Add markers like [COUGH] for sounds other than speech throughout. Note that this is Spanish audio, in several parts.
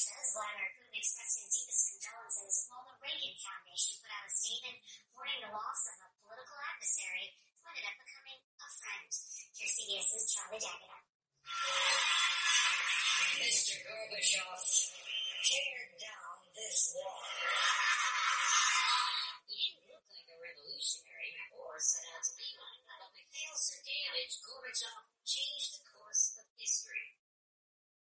Russia's Vladimir Putin expressed his deepest condolences, while the Reagan Foundation put out a statement mourning the loss of a political adversary who ended up becoming a friend. Here's CBS's Charlie D'Agata. Mr. Gorbachev, tear down this wall. He didn't look like a revolutionary or set out to be one, but Mikhail Sergeyevich Gorbachev changed the course of history.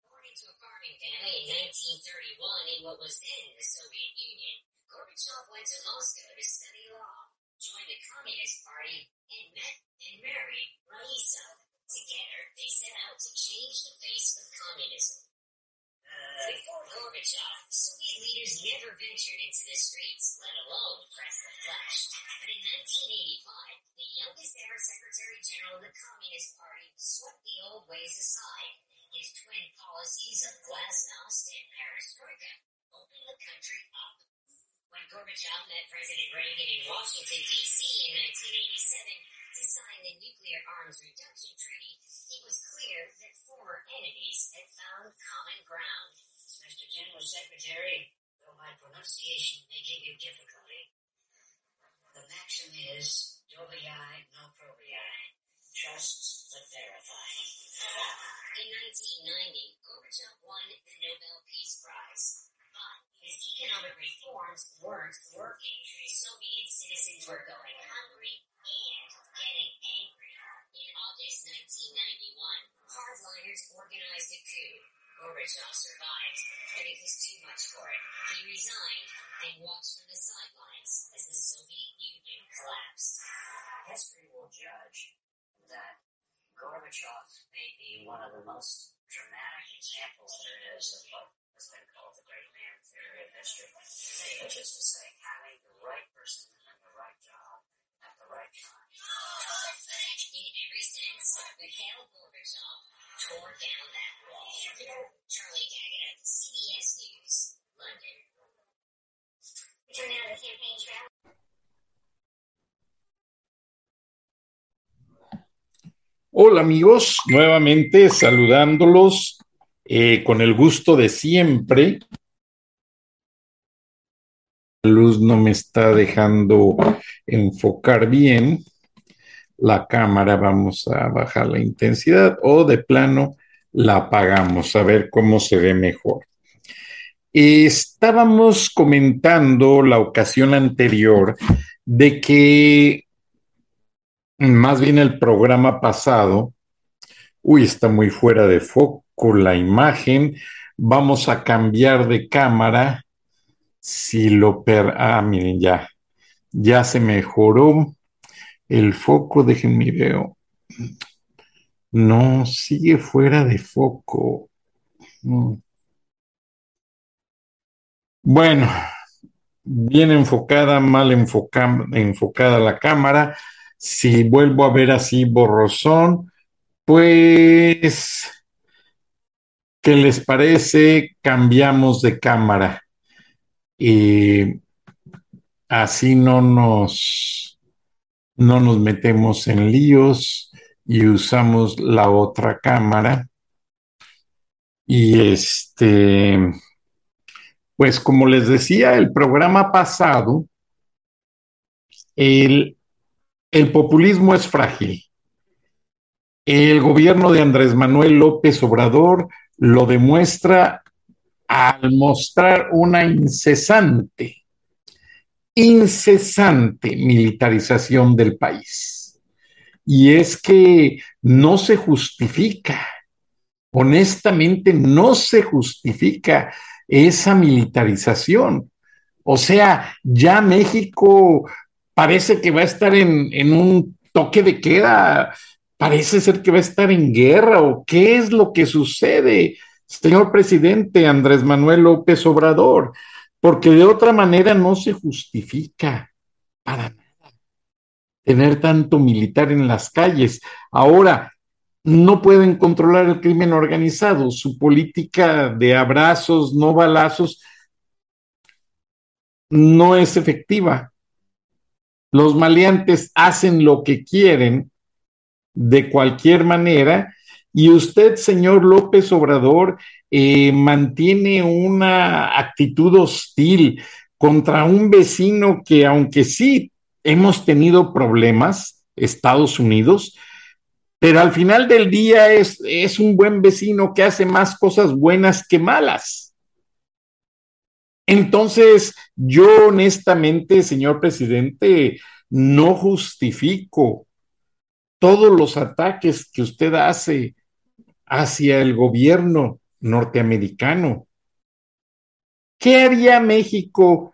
Born into a farming family in 1931 in what was then the Soviet Union, Gorbachev went to Moscow to study law, joined the Communist Party, and met and married Raisa. Together, they set out to change the face of communism. Uh, Before Gorbachev, Soviet leaders never ventured into the streets, let alone press the flesh. But in 1985, the youngest ever Secretary Communist Party swept the old ways aside. His twin policies of glasnost and perestroika opened the country up. When Gorbachev met President Reagan in Washington, D.C. in 1987 to sign the Nuclear Arms Reduction Treaty, it was clear that former enemies had found common ground. Mr. General Secretary, though my pronunciation may give you difficulty, the maxim is doviai no proviai. Trust but verify. In 1990, Gorbachev won the Nobel Peace Prize. But his economic reforms weren't working. Soviet citizens were going hungry and getting angry. In August 1991, hardliners organized a coup. Gorbachev survived, but it was too much for him. He resigned and watched from the sidelines as the Soviet Union collapsed. History will judge that Gorbachev may be one of the most dramatic examples there is of what has been called the great man theory of history, which is to say, having the right person in the right job at the right time. In every sense, Mikhail Gorbachev tore down that wall. Charlie Daggett, CBS News, London. We turn now to the campaign trail. Hola amigos, nuevamente saludándolos eh, con el gusto de siempre. La luz no me está dejando enfocar bien la cámara, vamos a bajar la intensidad o de plano la apagamos a ver cómo se ve mejor. Estábamos comentando la ocasión anterior de que más bien el programa pasado, uy, está muy fuera de foco la imagen, vamos a cambiar de cámara, si lo per... Ah, miren, ya, ya se mejoró el foco, déjenme veo. No, sigue fuera de foco. Mm. Bueno, bien enfocada, mal enfoca- enfocada la cámara. Si vuelvo a ver así borrosón, pues, ¿qué les parece? Cambiamos de cámara y así no nos, no nos metemos en líos y usamos la otra cámara. Y este, pues como les decía, el programa pasado, el, el populismo es frágil. El gobierno de Andrés Manuel López Obrador lo demuestra al mostrar una incesante incesante militarización del país. Y es que no se justifica, honestamente no se justifica esa militarización. O sea, ya México parece que va a estar en, en un toque de queda, parece ser que va a estar en guerra o qué es lo que sucede, señor presidente Andrés Manuel López Obrador, porque de otra manera no se justifica para nada tener tanto militar en las calles. Ahora, no pueden controlar el crimen organizado, su política de abrazos, no balazos, no es efectiva. Los maleantes hacen lo que quieren de cualquier manera y usted, señor López Obrador, eh, mantiene una actitud hostil contra un vecino que, aunque sí hemos tenido problemas, Estados Unidos, pero al final del día es, es un buen vecino que hace más cosas buenas que malas. Entonces, yo honestamente, señor presidente, no justifico todos los ataques que usted hace hacia el gobierno norteamericano. ¿Qué haría México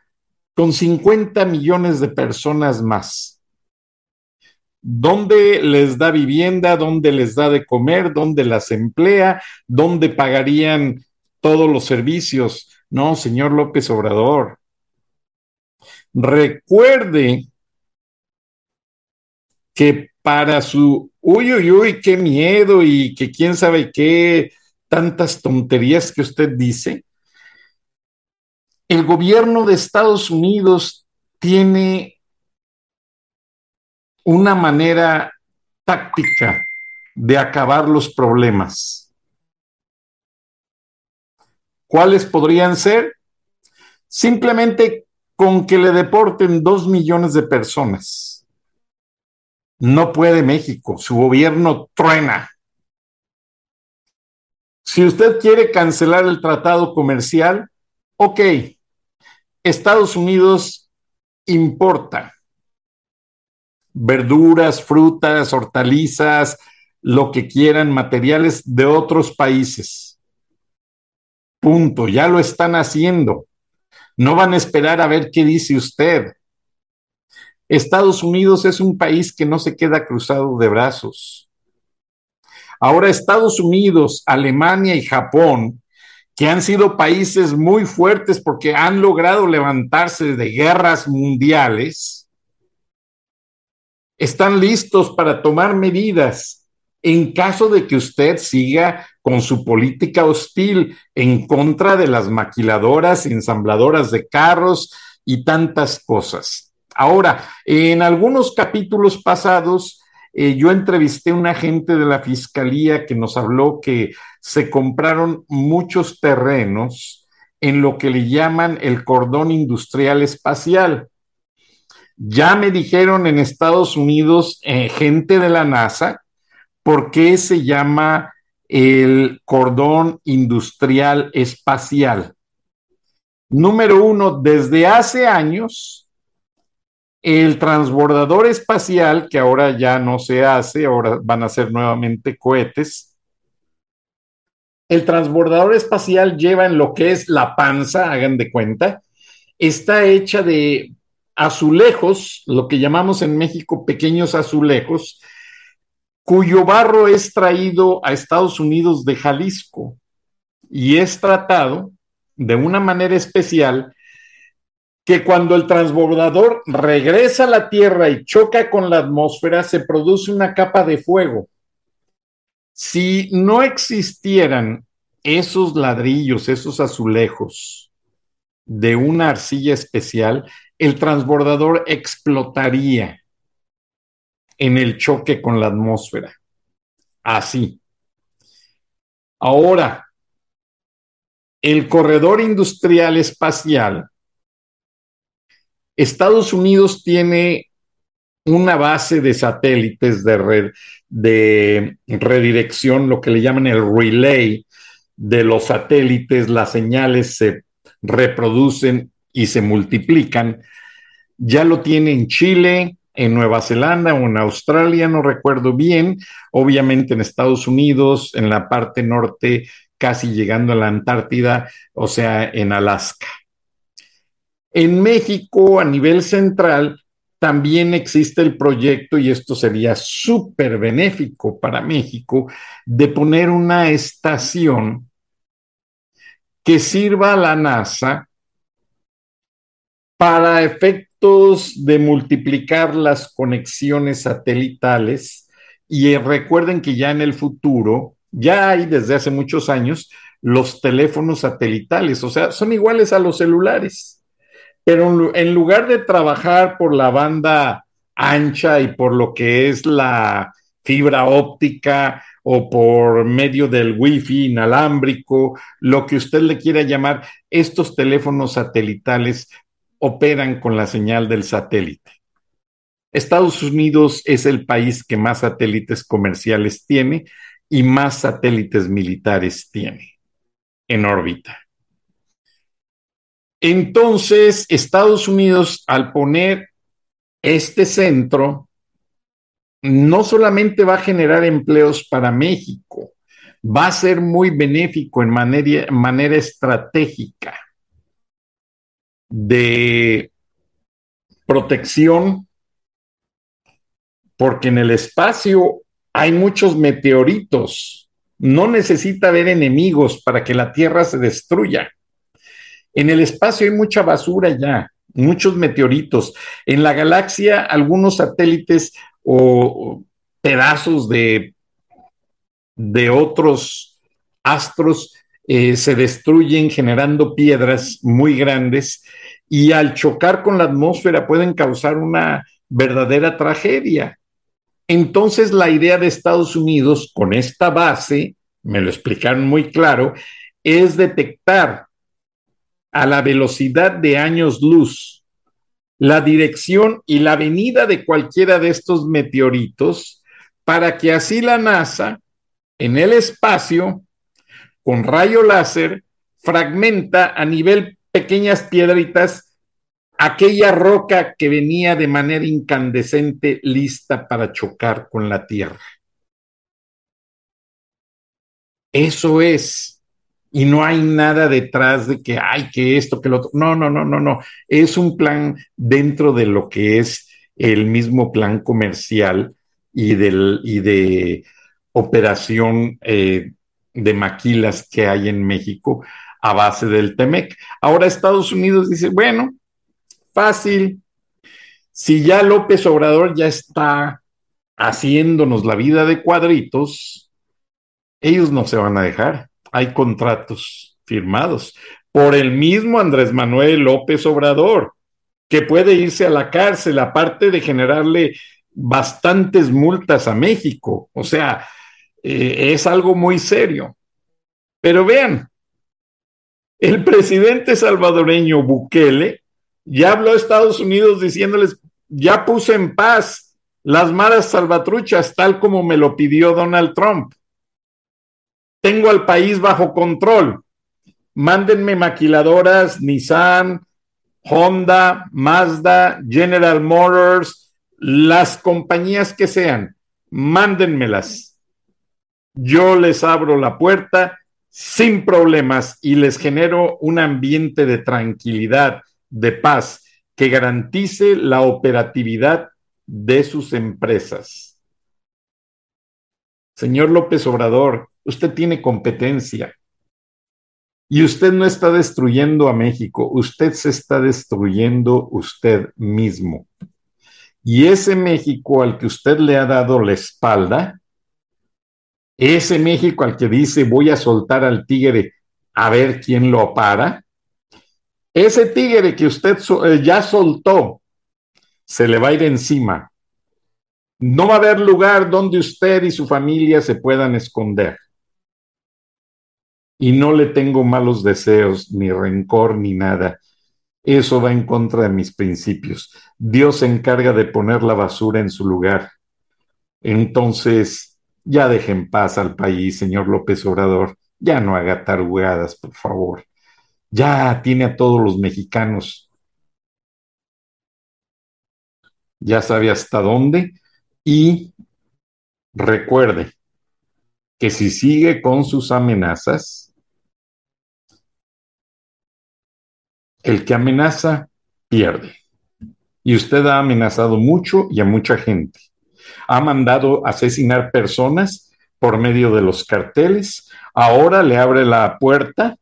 con 50 millones de personas más? ¿Dónde les da vivienda? ¿Dónde les da de comer? ¿Dónde las emplea? ¿Dónde pagarían todos los servicios? No, señor López Obrador. Recuerde que para su, uy, uy, uy, qué miedo y que quién sabe qué, tantas tonterías que usted dice, el gobierno de Estados Unidos tiene una manera táctica de acabar los problemas. ¿Cuáles podrían ser? Simplemente con que le deporten dos millones de personas. No puede México, su gobierno truena. Si usted quiere cancelar el tratado comercial, ok, Estados Unidos importa verduras, frutas, hortalizas, lo que quieran, materiales de otros países. Punto, ya lo están haciendo. No van a esperar a ver qué dice usted. Estados Unidos es un país que no se queda cruzado de brazos. Ahora Estados Unidos, Alemania y Japón, que han sido países muy fuertes porque han logrado levantarse de guerras mundiales, están listos para tomar medidas en caso de que usted siga con su política hostil en contra de las maquiladoras, ensambladoras de carros y tantas cosas. Ahora, en algunos capítulos pasados eh, yo entrevisté a un agente de la fiscalía que nos habló que se compraron muchos terrenos en lo que le llaman el cordón industrial espacial. Ya me dijeron en Estados Unidos, eh, gente de la NASA, por qué se llama el cordón industrial espacial. Número uno, desde hace años, el transbordador espacial, que ahora ya no se hace, ahora van a ser nuevamente cohetes. El transbordador espacial lleva en lo que es la panza, hagan de cuenta, está hecha de azulejos, lo que llamamos en México pequeños azulejos, cuyo barro es traído a Estados Unidos de Jalisco y es tratado de una manera especial que cuando el transbordador regresa a la Tierra y choca con la atmósfera, se produce una capa de fuego. Si no existieran esos ladrillos, esos azulejos de una arcilla especial, el transbordador explotaría en el choque con la atmósfera. Así. Ahora, el corredor industrial espacial Estados Unidos tiene una base de satélites de, red, de redirección, lo que le llaman el relay de los satélites, las señales se reproducen y se multiplican ya lo tiene en Chile, en Nueva Zelanda o en Australia, no recuerdo bien, obviamente en Estados Unidos, en la parte norte, casi llegando a la Antártida, o sea, en Alaska. En México, a nivel central, también existe el proyecto, y esto sería súper benéfico para México, de poner una estación que sirva a la NASA para efectos de multiplicar las conexiones satelitales. Y recuerden que ya en el futuro, ya hay desde hace muchos años, los teléfonos satelitales, o sea, son iguales a los celulares, pero en lugar de trabajar por la banda ancha y por lo que es la fibra óptica o por medio del wifi inalámbrico, lo que usted le quiera llamar, estos teléfonos satelitales operan con la señal del satélite. Estados Unidos es el país que más satélites comerciales tiene y más satélites militares tiene en órbita. Entonces, Estados Unidos, al poner este centro, no solamente va a generar empleos para México, va a ser muy benéfico en manera, manera estratégica de protección, porque en el espacio hay muchos meteoritos, no necesita haber enemigos para que la Tierra se destruya. En el espacio hay mucha basura ya, muchos meteoritos. En la galaxia, algunos satélites o pedazos de, de otros astros eh, se destruyen generando piedras muy grandes y al chocar con la atmósfera pueden causar una verdadera tragedia. Entonces la idea de Estados Unidos con esta base, me lo explicaron muy claro, es detectar a la velocidad de años luz la dirección y la venida de cualquiera de estos meteoritos para que así la NASA en el espacio con rayo láser fragmenta a nivel pequeñas piedritas aquella roca que venía de manera incandescente lista para chocar con la Tierra. Eso es. Y no hay nada detrás de que, hay que esto, que lo otro. No, no, no, no, no. Es un plan dentro de lo que es el mismo plan comercial y, del, y de operación eh, de maquilas que hay en México a base del TEMEC. Ahora Estados Unidos dice, bueno, fácil, si ya López Obrador ya está haciéndonos la vida de cuadritos, ellos no se van a dejar. Hay contratos firmados por el mismo Andrés Manuel López Obrador, que puede irse a la cárcel, aparte de generarle bastantes multas a México. O sea, eh, es algo muy serio. Pero vean, el presidente salvadoreño Bukele ya habló a Estados Unidos diciéndoles, ya puse en paz las maras salvatruchas, tal como me lo pidió Donald Trump. Tengo al país bajo control. Mándenme maquiladoras, Nissan, Honda, Mazda, General Motors, las compañías que sean, mándenmelas. Yo les abro la puerta sin problemas y les genero un ambiente de tranquilidad, de paz, que garantice la operatividad de sus empresas. Señor López Obrador, usted tiene competencia y usted no está destruyendo a México, usted se está destruyendo usted mismo. Y ese México al que usted le ha dado la espalda, ese México al que dice voy a soltar al tigre a ver quién lo para, ese tigre que usted eh, ya soltó, se le va a ir encima. No va a haber lugar donde usted y su familia se puedan esconder. Y no le tengo malos deseos, ni rencor, ni nada. Eso va en contra de mis principios. Dios se encarga de poner la basura en su lugar. Entonces, ya deje en paz al país, señor López Obrador. Ya no haga tarugadas, por favor. Ya tiene a todos los mexicanos ya sabe hasta dónde y recuerde que si sigue con sus amenazas, el que amenaza pierde. Y usted ha amenazado mucho y a mucha gente. Ha mandado asesinar personas por medio de los carteles. Ahora le abre la puerta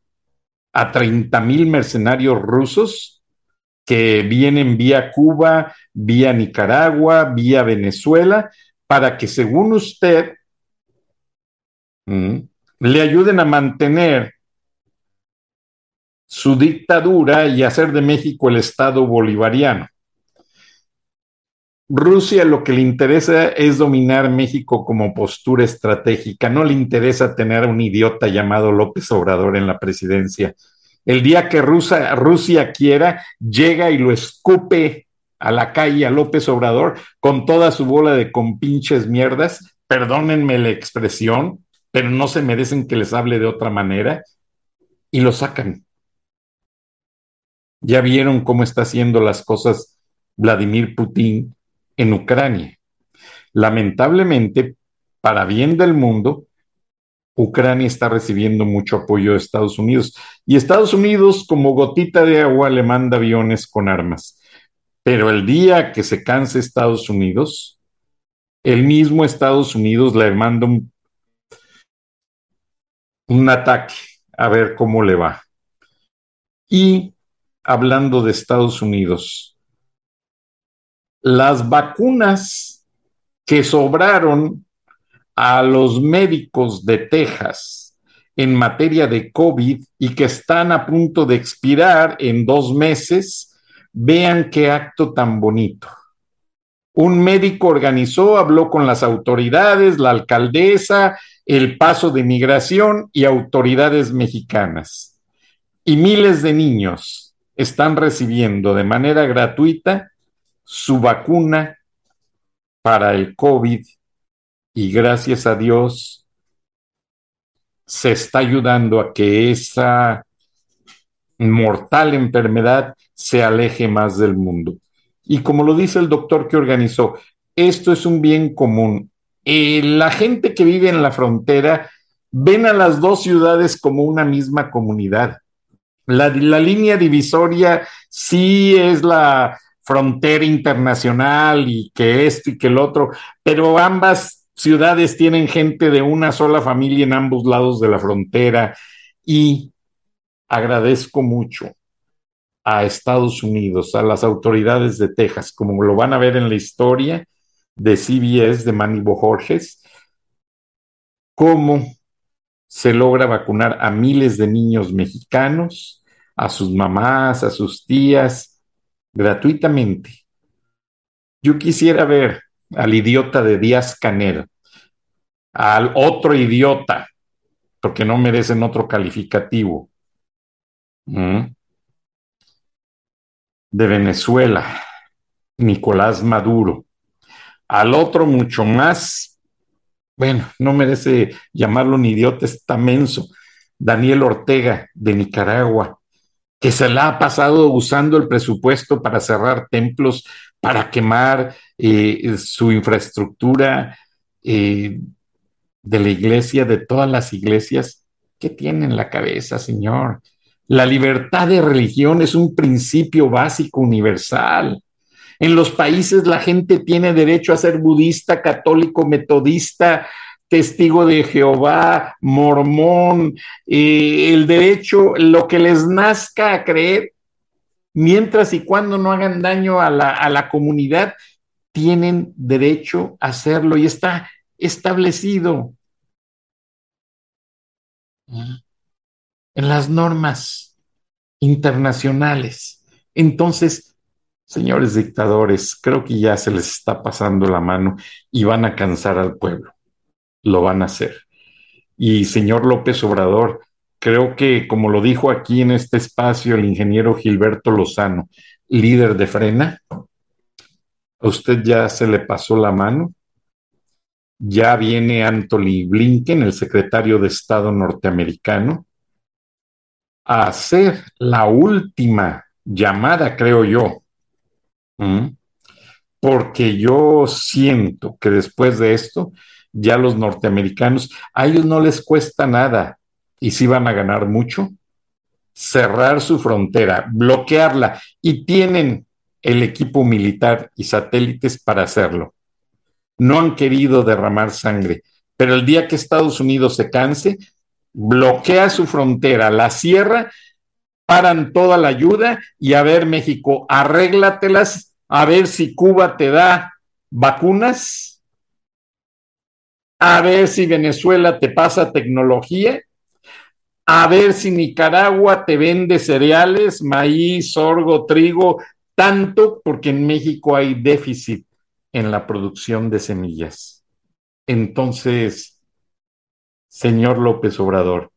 a 30 mil mercenarios rusos que vienen vía Cuba, vía Nicaragua, vía Venezuela, para que según usted le ayuden a mantener su dictadura y hacer de México el Estado bolivariano. Rusia lo que le interesa es dominar México como postura estratégica, no le interesa tener a un idiota llamado López Obrador en la presidencia. El día que Rusia, quiera, llega y lo escupe a la calle a López Obrador con toda su bola de compinches mierdas, perdónenme la expresión, pero no se merecen que les hable de otra manera, y lo sacan. Ya vieron cómo está haciendo las cosas Vladimir Putin en Ucrania. Lamentablemente, para bien del mundo, Ucrania está recibiendo mucho apoyo de Estados Unidos y Estados Unidos como gotita de agua le manda aviones con armas. Pero el día que se canse Estados Unidos, el mismo Estados Unidos le manda un, un ataque a ver cómo le va. Y hablando de Estados Unidos, las vacunas que sobraron a los médicos de Texas en materia de COVID y que están a punto de expirar en dos meses, vean qué acto tan bonito. Un médico organizó, habló con las autoridades, la alcaldesa, el paso de migración y autoridades mexicanas. Y miles de niños están recibiendo de manera gratuita su vacuna para el COVID y gracias a Dios se está ayudando a que esa mortal enfermedad se aleje más del mundo. Y como lo dice el doctor que organizó, esto es un bien común. Eh, la gente que vive en la frontera ven a las dos ciudades como una misma comunidad. La, la línea divisoria sí es la frontera internacional y que esto y que el otro, pero ambas ciudades tienen gente de una sola familia en ambos lados de la frontera y agradezco mucho a Estados Unidos, a las autoridades de Texas, como lo van a ver en la historia de CBS de Manibo Jorges, cómo se logra vacunar a miles de niños mexicanos, a sus mamás, a sus tías, gratuitamente. Yo quisiera ver al idiota de Díaz Canel, al otro idiota, porque no merecen otro calificativo, de Venezuela, Nicolás Maduro, al otro mucho más, bueno, no merece llamarlo un idiota, está menso, Daniel Ortega de Nicaragua, que se la ha pasado usando el presupuesto para cerrar templos, para quemar eh, su infraestructura eh, de la iglesia, de todas las iglesias. ¿Qué tiene en la cabeza, Señor? La libertad de religión es un principio básico universal. En los países la gente tiene derecho a ser budista, católico, metodista, testigo de Jehová, mormón, eh, el derecho, lo que les nazca a creer, mientras y cuando no hagan daño a la, a la comunidad, tienen derecho a hacerlo y está establecido en las normas internacionales. Entonces, señores dictadores, creo que ya se les está pasando la mano y van a cansar al pueblo. Lo van a hacer. Y señor López Obrador, creo que como lo dijo aquí en este espacio el ingeniero Gilberto Lozano, líder de Frena, a usted ya se le pasó la mano. Ya viene Anthony Blinken, el secretario de Estado norteamericano, a hacer la última llamada, creo yo, porque yo siento que después de esto, ya los norteamericanos, a ellos no les cuesta nada y si van a ganar mucho, cerrar su frontera, bloquearla y tienen el equipo militar y satélites para hacerlo. No han querido derramar sangre, pero el día que Estados Unidos se canse, bloquea su frontera, la cierra, paran toda la ayuda y a ver México, arréglatelas, a ver si Cuba te da vacunas, a ver si Venezuela te pasa tecnología, a ver si Nicaragua te vende cereales, maíz, sorgo, trigo, tanto porque en México hay déficit en la producción de semillas. Entonces, Señor López Obrador,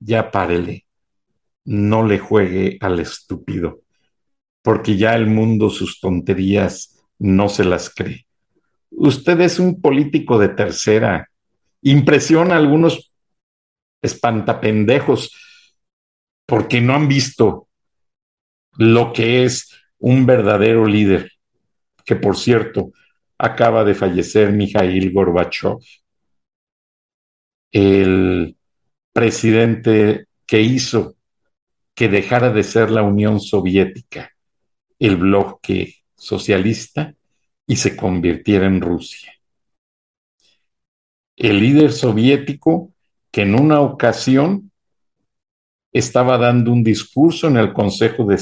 ya párele, no le juegue al estúpido, porque ya el mundo sus tonterías no se las cree. Usted es un político de tercera, impresiona a algunos espantapendejos porque no han visto lo que es un verdadero líder, que por cierto acaba de fallecer Mijail Gorbachev el presidente que hizo que dejara de ser la Unión Soviética, el bloque socialista, y se convirtiera en Rusia. El líder soviético que en una ocasión estaba dando un discurso en el Consejo de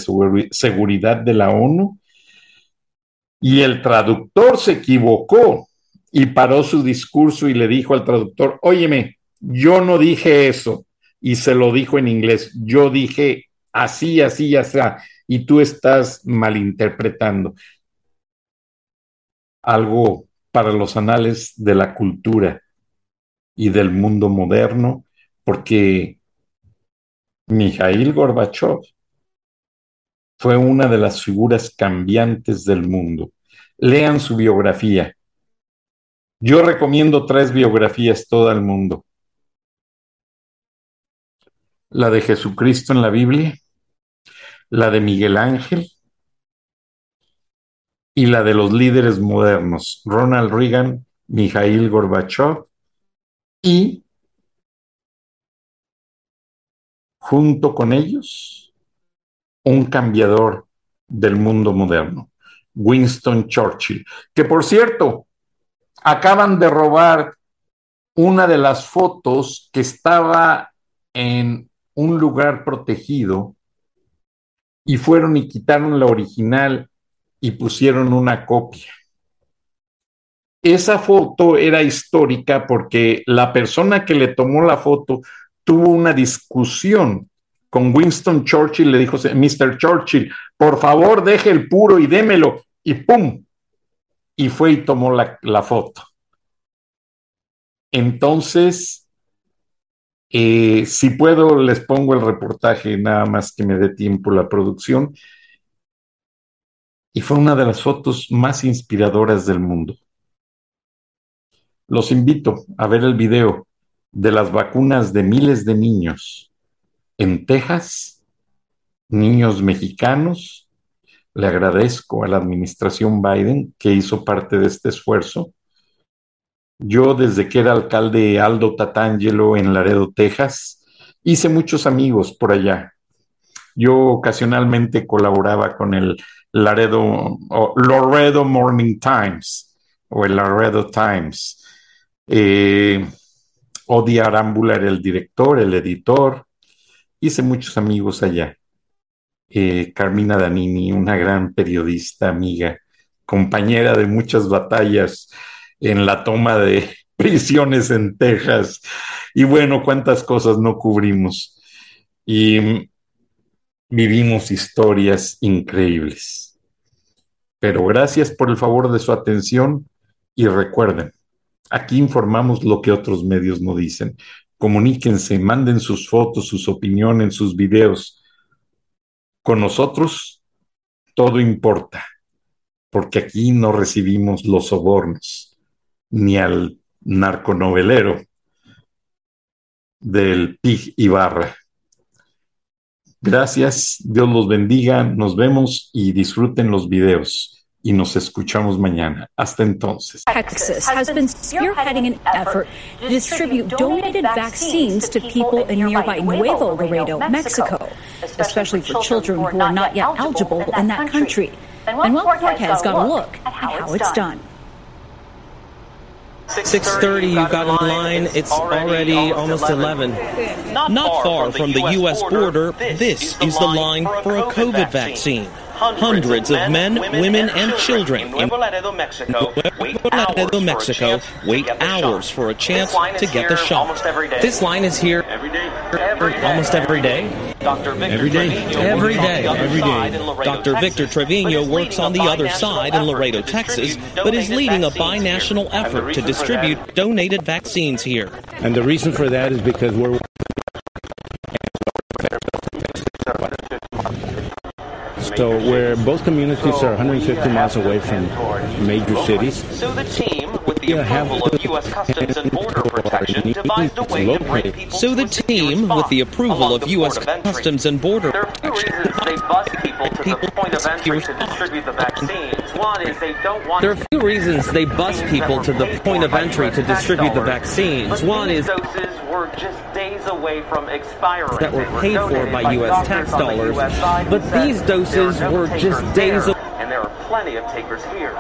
Seguridad de la ONU y el traductor se equivocó y paró su discurso y le dijo al traductor, óyeme, yo no dije eso, y se lo dijo en inglés, yo dije así, así, así, y tú estás malinterpretando. Algo para los anales de la cultura y del mundo moderno, porque Mijail Gorbachev fue una de las figuras cambiantes del mundo. Lean su biografía. Yo recomiendo tres biografías todo el mundo. La de Jesucristo en la Biblia, la de Miguel Ángel y la de los líderes modernos, Ronald Reagan, Mikhail Gorbachev y junto con ellos un cambiador del mundo moderno, Winston Churchill, que por cierto, acaban de robar una de las fotos que estaba en un lugar protegido y fueron y quitaron la original y pusieron una copia. Esa foto era histórica porque la persona que le tomó la foto tuvo una discusión con Winston Churchill, le dijo, Mr. Churchill, por favor deje el puro y démelo, y ¡pum! y fue y tomó la, foto. Entonces, eh, si puedo, les pongo el reportaje, nada más que me dé tiempo la producción. Y fue una de las fotos más inspiradoras del mundo. Los invito a ver el video de las vacunas de miles de niños en Texas, niños mexicanos, le agradezco a la administración Biden que hizo parte de este esfuerzo. Yo desde que era alcalde Aldo Tatangelo en Laredo, Texas, hice muchos amigos por allá. Yo ocasionalmente colaboraba con el Laredo, Laredo Morning Times o el Laredo Times. Eh, Odi era el director, el editor. Hice muchos amigos allá. Eh, Carmina Danini, una gran periodista, amiga, compañera de muchas batallas en la toma de [LAUGHS] prisiones en Texas. Y bueno, cuántas cosas no cubrimos. Y vivimos historias increíbles. Pero gracias por el favor de su atención y recuerden, aquí informamos lo que otros medios no dicen. Comuníquense, manden sus fotos, sus opiniones, sus videos con nosotros todo importa, porque aquí no recibimos los sobornos, ni al narconovelero del PIG Ibarra. Gracias, Dios los bendiga, nos vemos y disfruten los videos. y nos escuchamos mañana. Hasta entonces. Texas has been spearheading an effort to distribute donated vaccines to people in nearby Nuevo Laredo, Mexico, especially for children who are not yet eligible in that country. And Will Cortez got a look at how it's done. 6.30, you got in line. It's already almost 11. Not far from the U.S. border, this is the line for a COVID vaccine. Hundreds of men, women, and children in Nuevo Laredo, Mexico, wait hours for a chance to get the shot. This line is here almost every day. Every day. Every day. Every day. Dr. Victor Trevino works on the other side in Laredo, Texas, but is leading a binational effort to distribute donated vaccines here. And the reason for that is because we're So where both communities are 150 miles away from major cities. So the team, with the approval of U.S. Customs and Border [LAUGHS] Protection, devised a way to bring people So the team, with the approval of U.S. Customs and Border Protection, they bus people to the point of entry to distribute the vaccines. One is they don't want. There are a few reasons they bus people to the point of entry to distribute the vaccines. One is doses were just days away from expiring that were paid for by U.S. tax dollars, but these doses were just days away. And there are plenty of takers here.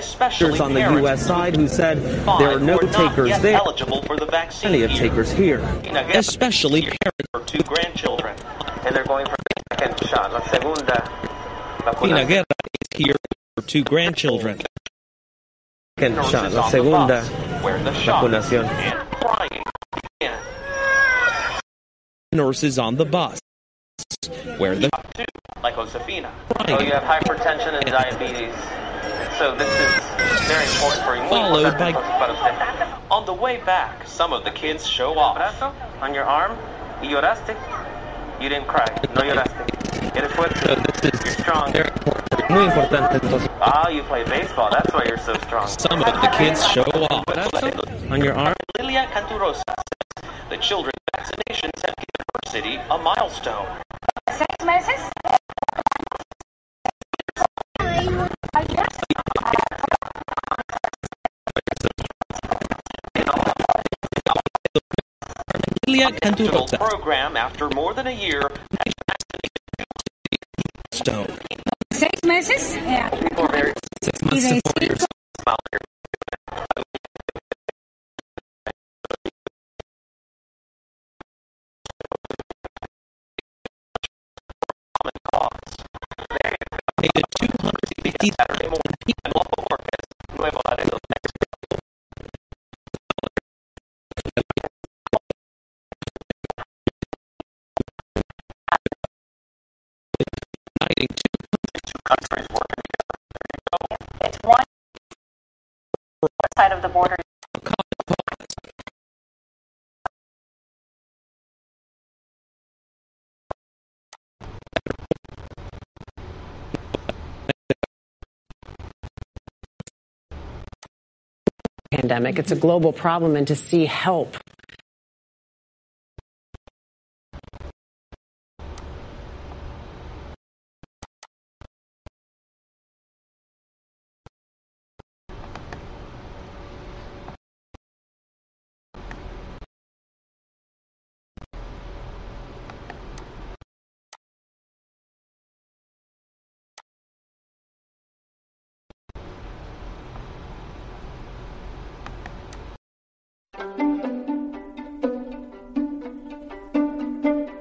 Especially on the U.S. side who said there are no takers there. Eligible for the vaccine plenty of takers here, especially parents or two grandchildren, and they're going for the second shot. La segunda. Tina Guerra is here for two grandchildren. Second shot, la segunda vacunación. Nurses on the bus. Where the like Josefina. Oh, you have hypertension and diabetes. So this is very important for you. Followed by on the way back, some of the kids show off. On your arm, y lloraste. You didn't cry. No lloraste. Eres fuerte. So this is You're strong. Very important. Muy importante entonces. Ah, you play baseball. That's why you're so strong. Some of the kids show off. On your arm. Lilia Canturosa the children's vaccinations have given her city a milestone. Seis meses. Program after more than a year stone. Seis meses. Yeah. Six months to four years. Countries working together. It's one side of the border. pandemic. It's a global problem, and to see help